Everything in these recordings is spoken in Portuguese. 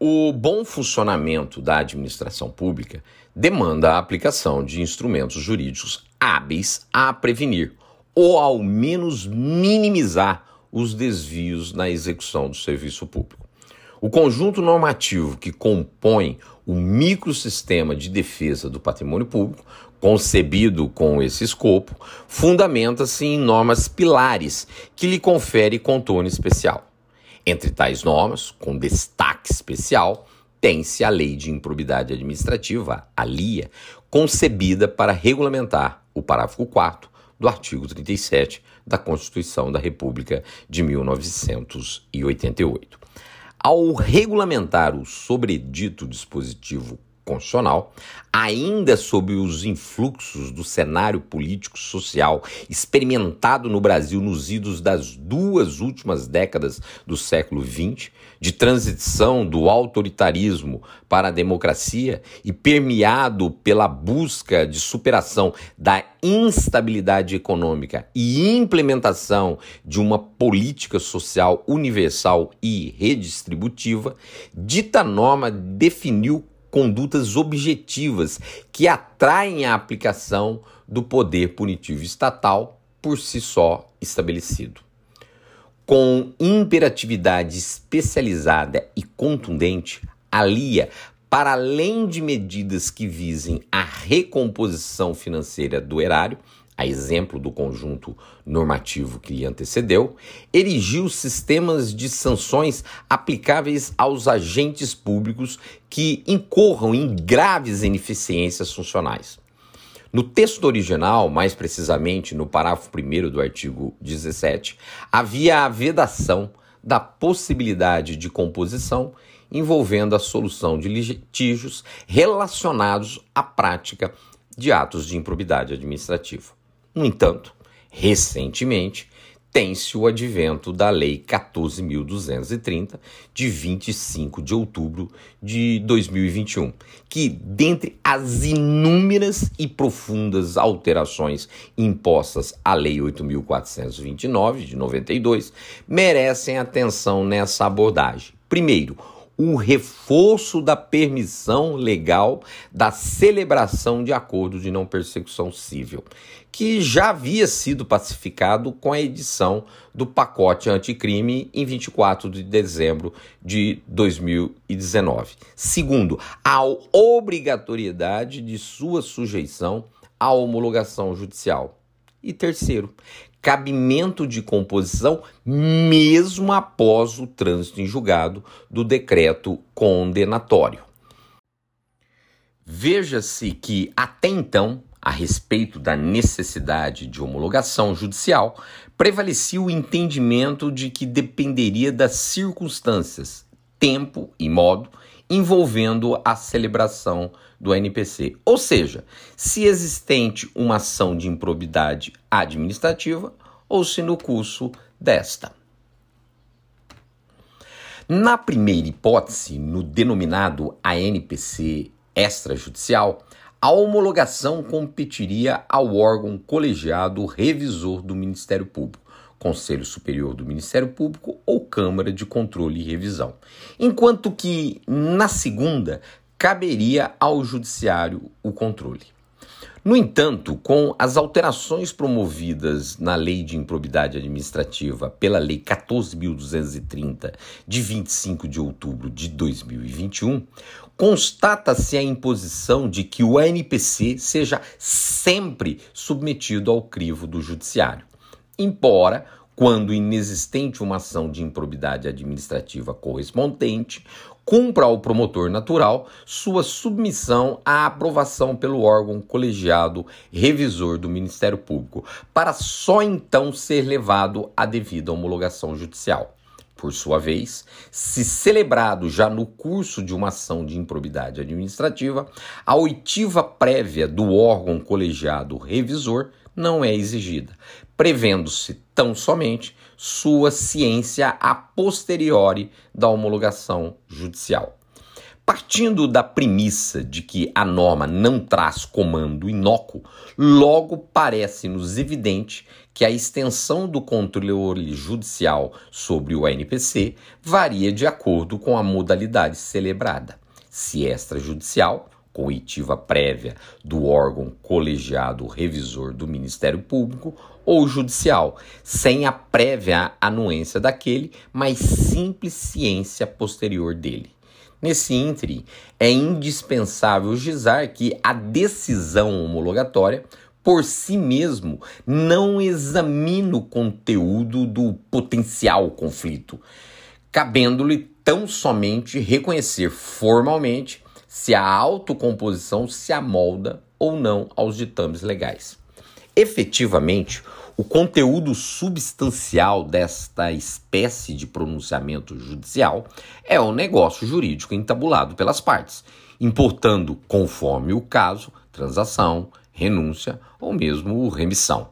O bom funcionamento da administração pública demanda a aplicação de instrumentos jurídicos hábeis a prevenir ou, ao menos, minimizar os desvios na execução do serviço público. O conjunto normativo que compõe o microsistema de defesa do patrimônio público, concebido com esse escopo, fundamenta-se em normas pilares que lhe confere contorno especial. Entre tais normas, com destaque especial, tem-se a Lei de Improbidade Administrativa, a LIA, concebida para regulamentar o parágrafo 4 do artigo 37 da Constituição da República de 1988. Ao regulamentar o sobredito dispositivo constitucional, ainda sob os influxos do cenário político-social experimentado no Brasil nos idos das duas últimas décadas do século XX, de transição do autoritarismo para a democracia e permeado pela busca de superação da instabilidade econômica e implementação de uma política social universal e redistributiva, dita norma definiu condutas objetivas que atraem a aplicação do poder punitivo estatal por si só estabelecido. Com imperatividade especializada e contundente, alia para além de medidas que visem a recomposição financeira do erário, a exemplo do conjunto normativo que lhe antecedeu, erigiu sistemas de sanções aplicáveis aos agentes públicos que incorram em graves ineficiências funcionais. No texto original, mais precisamente no parágrafo 1 do artigo 17, havia a vedação da possibilidade de composição envolvendo a solução de litígios relacionados à prática de atos de improbidade administrativa. No entanto, recentemente, tem-se o advento da Lei 14.230, de 25 de outubro de 2021, que, dentre as inúmeras e profundas alterações impostas à Lei 8.429, de 92, merecem atenção nessa abordagem. Primeiro, o reforço da permissão legal da celebração de acordo de não persecução civil, que já havia sido pacificado com a edição do pacote anticrime em 24 de dezembro de 2019. Segundo, a obrigatoriedade de sua sujeição à homologação judicial. E terceiro, cabimento de composição mesmo após o trânsito em julgado do decreto condenatório. Veja-se que, até então, a respeito da necessidade de homologação judicial, prevalecia o entendimento de que dependeria das circunstâncias, tempo e modo envolvendo a celebração do NPC. Ou seja, se existente uma ação de improbidade administrativa ou se no curso desta. Na primeira hipótese, no denominado ANPC extrajudicial, a homologação competiria ao órgão colegiado revisor do Ministério Público, Conselho Superior do Ministério Público ou Câmara de Controle e Revisão. Enquanto que, na segunda, caberia ao Judiciário o controle. No entanto, com as alterações promovidas na Lei de Improbidade Administrativa pela Lei 14.230, de 25 de outubro de 2021, constata-se a imposição de que o ANPC seja sempre submetido ao crivo do Judiciário embora quando inexistente uma ação de improbidade administrativa correspondente, cumpra ao promotor natural sua submissão à aprovação pelo órgão colegiado revisor do Ministério Público, para só então ser levado à devida homologação judicial. Por sua vez, se celebrado já no curso de uma ação de improbidade administrativa, a oitiva prévia do órgão colegiado revisor não é exigida, prevendo-se tão somente sua ciência a posteriori da homologação judicial. Partindo da premissa de que a norma não traz comando inócuo, logo parece-nos evidente que a extensão do controle judicial sobre o ANPC varia de acordo com a modalidade celebrada. Se extrajudicial, coitiva prévia do órgão colegiado revisor do Ministério Público, ou judicial, sem a prévia anuência daquele, mas simples ciência posterior dele. Nesse ínterim, é indispensável gizar que a decisão homologatória, por si mesmo, não examina o conteúdo do potencial conflito, cabendo-lhe tão somente reconhecer formalmente se a autocomposição se amolda ou não aos ditames legais. Efetivamente, o conteúdo substancial desta espécie de pronunciamento judicial é o negócio jurídico entabulado pelas partes, importando, conforme o caso, transação, renúncia ou mesmo remissão.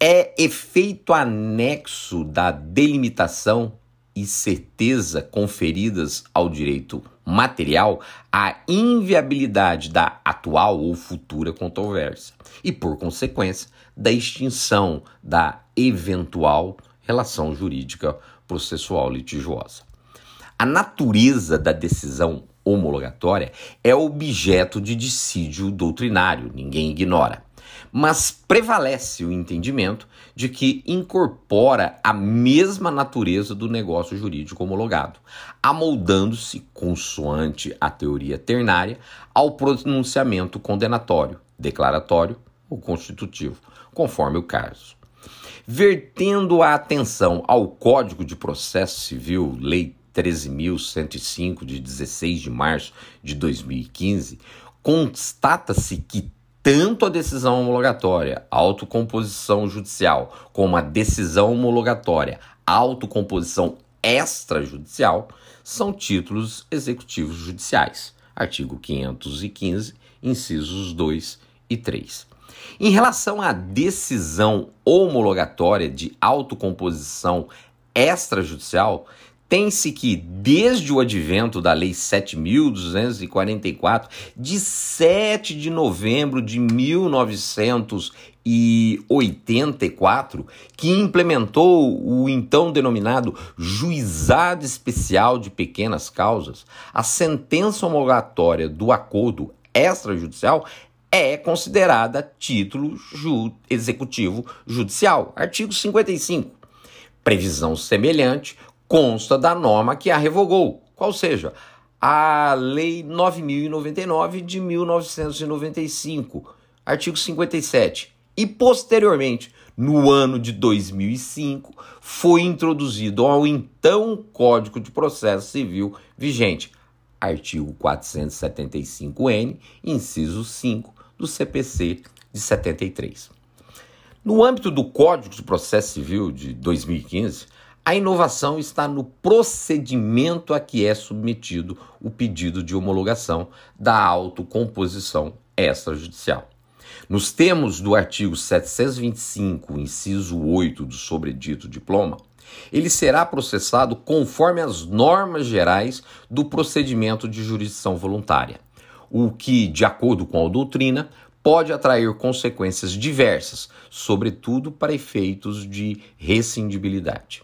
É efeito anexo da delimitação e certeza conferidas ao direito material a inviabilidade da atual ou futura controvérsia e, por consequência, da extinção da eventual relação jurídica processual litigiosa. A natureza da decisão homologatória é objeto de dissídio doutrinário, ninguém ignora mas prevalece o entendimento de que incorpora a mesma natureza do negócio jurídico homologado, amoldando-se, consoante a teoria ternária, ao pronunciamento condenatório, declaratório ou constitutivo, conforme o caso. Vertendo a atenção ao Código de Processo Civil, Lei 13.105, de 16 de março de 2015, constata-se que tanto a decisão homologatória, autocomposição judicial, como a decisão homologatória, autocomposição extrajudicial, são títulos executivos judiciais. Artigo 515, incisos 2 e 3. Em relação à decisão homologatória de autocomposição extrajudicial, tem-se que, desde o advento da Lei 7.244, de 7 de novembro de 1984, que implementou o então denominado Juizado Especial de Pequenas Causas, a sentença homologatória do acordo extrajudicial é considerada título ju executivo judicial. Artigo 55. Previsão semelhante consta da norma que a revogou, qual seja, a Lei 9099 de 1995, artigo 57. E posteriormente, no ano de 2005, foi introduzido ao então Código de Processo Civil vigente, artigo 475-N, inciso 5 do CPC de 73. No âmbito do Código de Processo Civil de 2015, a inovação está no procedimento a que é submetido o pedido de homologação da autocomposição extrajudicial. Nos termos do artigo 725, inciso 8 do sobredito diploma, ele será processado conforme as normas gerais do procedimento de jurisdição voluntária, o que, de acordo com a doutrina, pode atrair consequências diversas, sobretudo para efeitos de rescindibilidade.